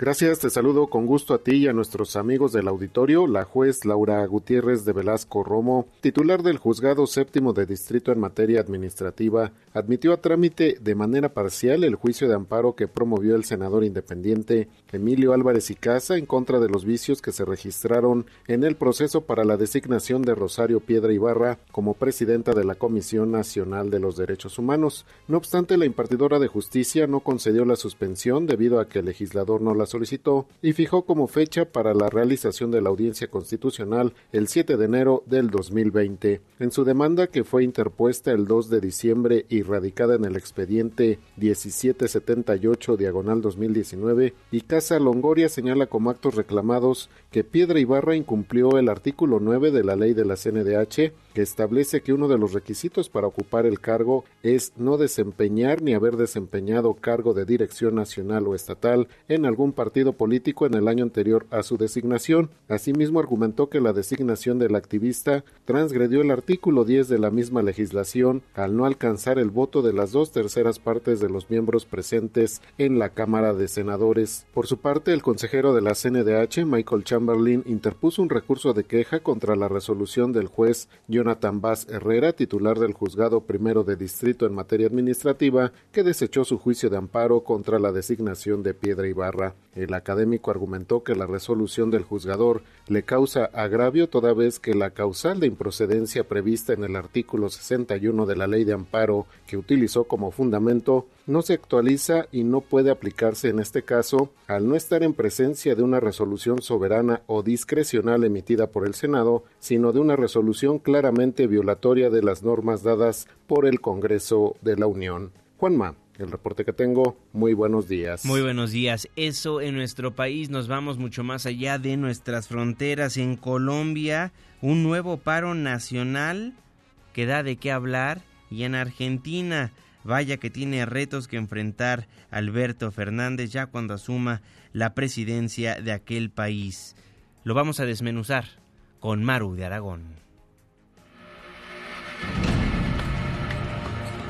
Gracias, te saludo con gusto a ti y a nuestros amigos del auditorio. La juez Laura Gutiérrez de Velasco Romo, titular del Juzgado Séptimo de Distrito en materia administrativa, admitió a trámite de manera parcial el juicio de amparo que promovió el senador independiente Emilio Álvarez y Casa en contra de los vicios que se registraron en el proceso para la designación de Rosario Piedra Ibarra como presidenta de la Comisión Nacional de los Derechos Humanos. No obstante, la impartidora de justicia no concedió la suspensión debido a que el legislador no la solicitó y fijó como fecha para la realización de la audiencia constitucional el 7 de enero del 2020. En su demanda que fue interpuesta el 2 de diciembre y radicada en el expediente 1778 diagonal 2019 y Casa Longoria señala como actos reclamados que Piedra Ibarra incumplió el artículo 9 de la ley de la CNDH que establece que uno de los requisitos para ocupar el cargo es no desempeñar ni haber desempeñado cargo de dirección nacional o estatal en algún partido político en el año anterior a su designación. Asimismo argumentó que la designación del activista transgredió el artículo 10 de la misma legislación al no alcanzar el voto de las dos terceras partes de los miembros presentes en la Cámara de Senadores. Por su parte, el consejero de la CNDH, Michael Chamberlain, interpuso un recurso de queja contra la resolución del juez Jonathan Bass Herrera, titular del juzgado primero de distrito en materia administrativa, que desechó su juicio de amparo contra la designación de Piedra Ibarra. El académico argumentó que la resolución del juzgador le causa agravio toda vez que la causal de improcedencia prevista en el artículo 61 de la ley de amparo que utilizó como fundamento no se actualiza y no puede aplicarse en este caso al no estar en presencia de una resolución soberana o discrecional emitida por el Senado, sino de una resolución claramente violatoria de las normas dadas por el Congreso de la Unión. Juanma, el reporte que tengo. Muy buenos días. Muy buenos días. Eso en nuestro país nos vamos mucho más allá de nuestras fronteras. En Colombia, un nuevo paro nacional que da de qué hablar. Y en Argentina, vaya que tiene retos que enfrentar Alberto Fernández ya cuando asuma la presidencia de aquel país. Lo vamos a desmenuzar con Maru de Aragón.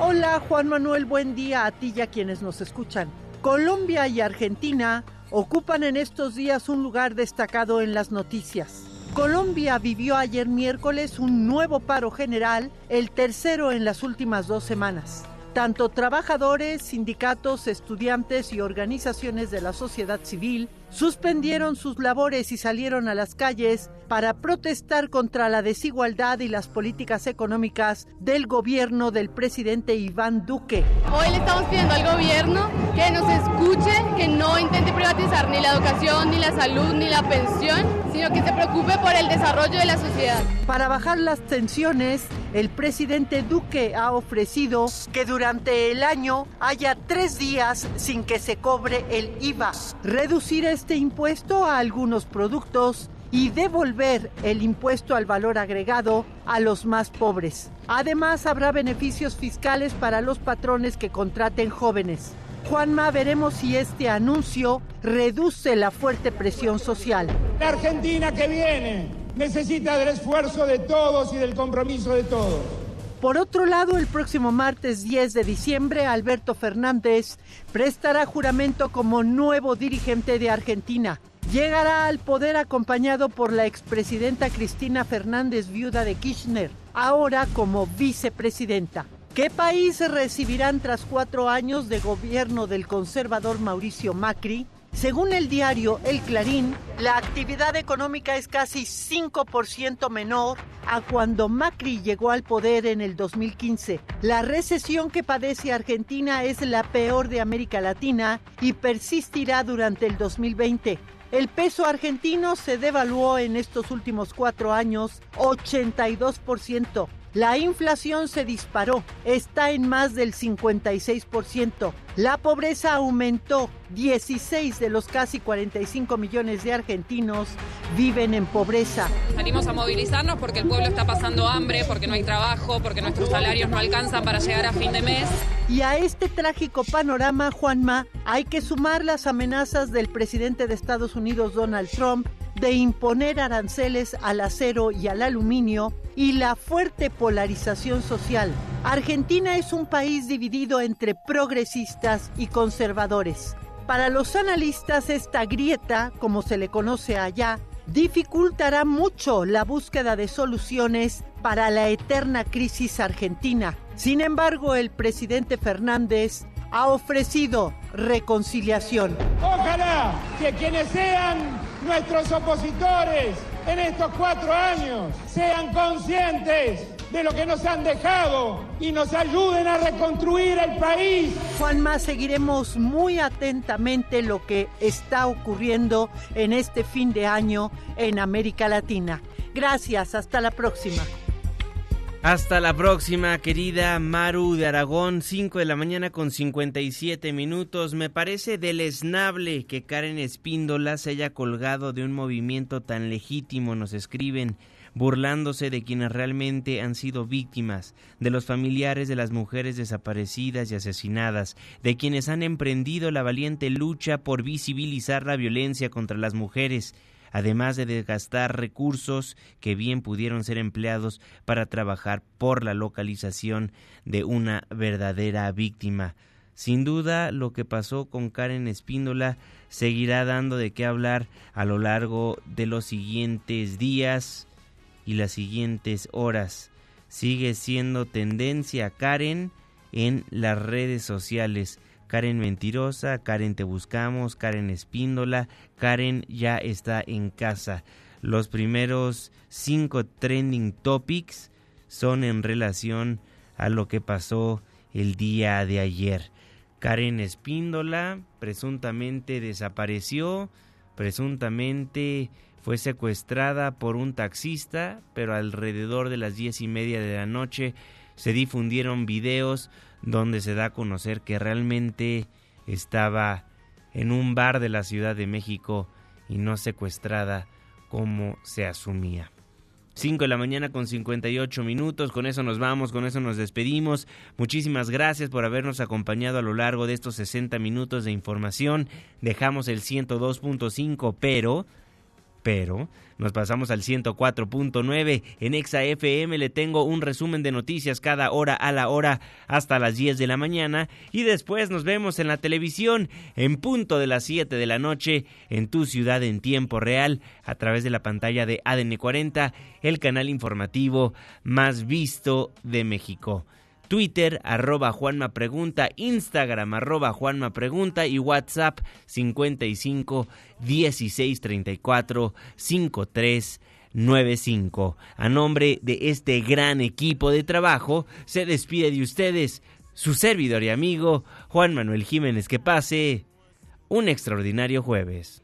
Hola Juan Manuel, buen día a ti y a quienes nos escuchan. Colombia y Argentina ocupan en estos días un lugar destacado en las noticias. Colombia vivió ayer miércoles un nuevo paro general, el tercero en las últimas dos semanas. Tanto trabajadores, sindicatos, estudiantes y organizaciones de la sociedad civil suspendieron sus labores y salieron a las calles para protestar contra la desigualdad y las políticas económicas del gobierno del presidente Iván Duque. Hoy le estamos pidiendo al gobierno que nos escuche, que no intente privatizar ni la educación, ni la salud, ni la pensión, sino que se preocupe por el desarrollo de la sociedad. Para bajar las tensiones, el presidente Duque ha ofrecido que durante el año haya tres días sin que se cobre el IVA, reducir este impuesto a algunos productos y devolver el impuesto al valor agregado a los más pobres. Además, habrá beneficios fiscales para los patrones que contraten jóvenes. Juanma, veremos si este anuncio reduce la fuerte presión social. La Argentina que viene necesita del esfuerzo de todos y del compromiso de todos. Por otro lado, el próximo martes 10 de diciembre, Alberto Fernández prestará juramento como nuevo dirigente de Argentina. Llegará al poder acompañado por la expresidenta Cristina Fernández, viuda de Kirchner, ahora como vicepresidenta. ¿Qué país recibirán tras cuatro años de gobierno del conservador Mauricio Macri? Según el diario El Clarín, la actividad económica es casi 5% menor a cuando Macri llegó al poder en el 2015. La recesión que padece Argentina es la peor de América Latina y persistirá durante el 2020. El peso argentino se devaluó en estos últimos cuatro años 82%. La inflación se disparó, está en más del 56%. La pobreza aumentó. 16 de los casi 45 millones de argentinos viven en pobreza. Salimos a movilizarnos porque el pueblo está pasando hambre, porque no hay trabajo, porque nuestros salarios no alcanzan para llegar a fin de mes. Y a este trágico panorama, Juanma, hay que sumar las amenazas del presidente de Estados Unidos, Donald Trump, de imponer aranceles al acero y al aluminio y la fuerte polarización social. Argentina es un país dividido entre progresistas y conservadores. Para los analistas esta grieta, como se le conoce allá, dificultará mucho la búsqueda de soluciones para la eterna crisis argentina. Sin embargo, el presidente Fernández ha ofrecido reconciliación. Ojalá que quienes sean nuestros opositores en estos cuatro años sean conscientes de lo que nos han dejado y nos ayuden a reconstruir el país. Juanma, seguiremos muy atentamente lo que está ocurriendo en este fin de año en América Latina. Gracias, hasta la próxima. Hasta la próxima, querida Maru de Aragón, 5 de la mañana con 57 minutos. Me parece deleznable que Karen Espíndola se haya colgado de un movimiento tan legítimo, nos escriben, burlándose de quienes realmente han sido víctimas, de los familiares de las mujeres desaparecidas y asesinadas, de quienes han emprendido la valiente lucha por visibilizar la violencia contra las mujeres además de desgastar recursos que bien pudieron ser empleados para trabajar por la localización de una verdadera víctima. Sin duda, lo que pasó con Karen Espíndola seguirá dando de qué hablar a lo largo de los siguientes días y las siguientes horas. Sigue siendo tendencia Karen en las redes sociales. Karen Mentirosa, Karen Te Buscamos, Karen Espíndola, Karen ya está en casa. Los primeros cinco trending topics son en relación a lo que pasó el día de ayer. Karen Espíndola presuntamente desapareció, presuntamente fue secuestrada por un taxista, pero alrededor de las diez y media de la noche se difundieron videos donde se da a conocer que realmente estaba en un bar de la Ciudad de México y no secuestrada como se asumía. 5 de la mañana con 58 minutos, con eso nos vamos, con eso nos despedimos. Muchísimas gracias por habernos acompañado a lo largo de estos 60 minutos de información. Dejamos el 102.5, pero pero nos pasamos al 104.9 en Exa FM. Le tengo un resumen de noticias cada hora a la hora hasta las 10 de la mañana. Y después nos vemos en la televisión en punto de las 7 de la noche en tu ciudad en tiempo real a través de la pantalla de ADN 40, el canal informativo más visto de México. Twitter, arroba Juanma Pregunta, Instagram, arroba Juanma Pregunta y WhatsApp 55 16 34 53 95. A nombre de este gran equipo de trabajo, se despide de ustedes su servidor y amigo Juan Manuel Jiménez. Que pase un extraordinario jueves.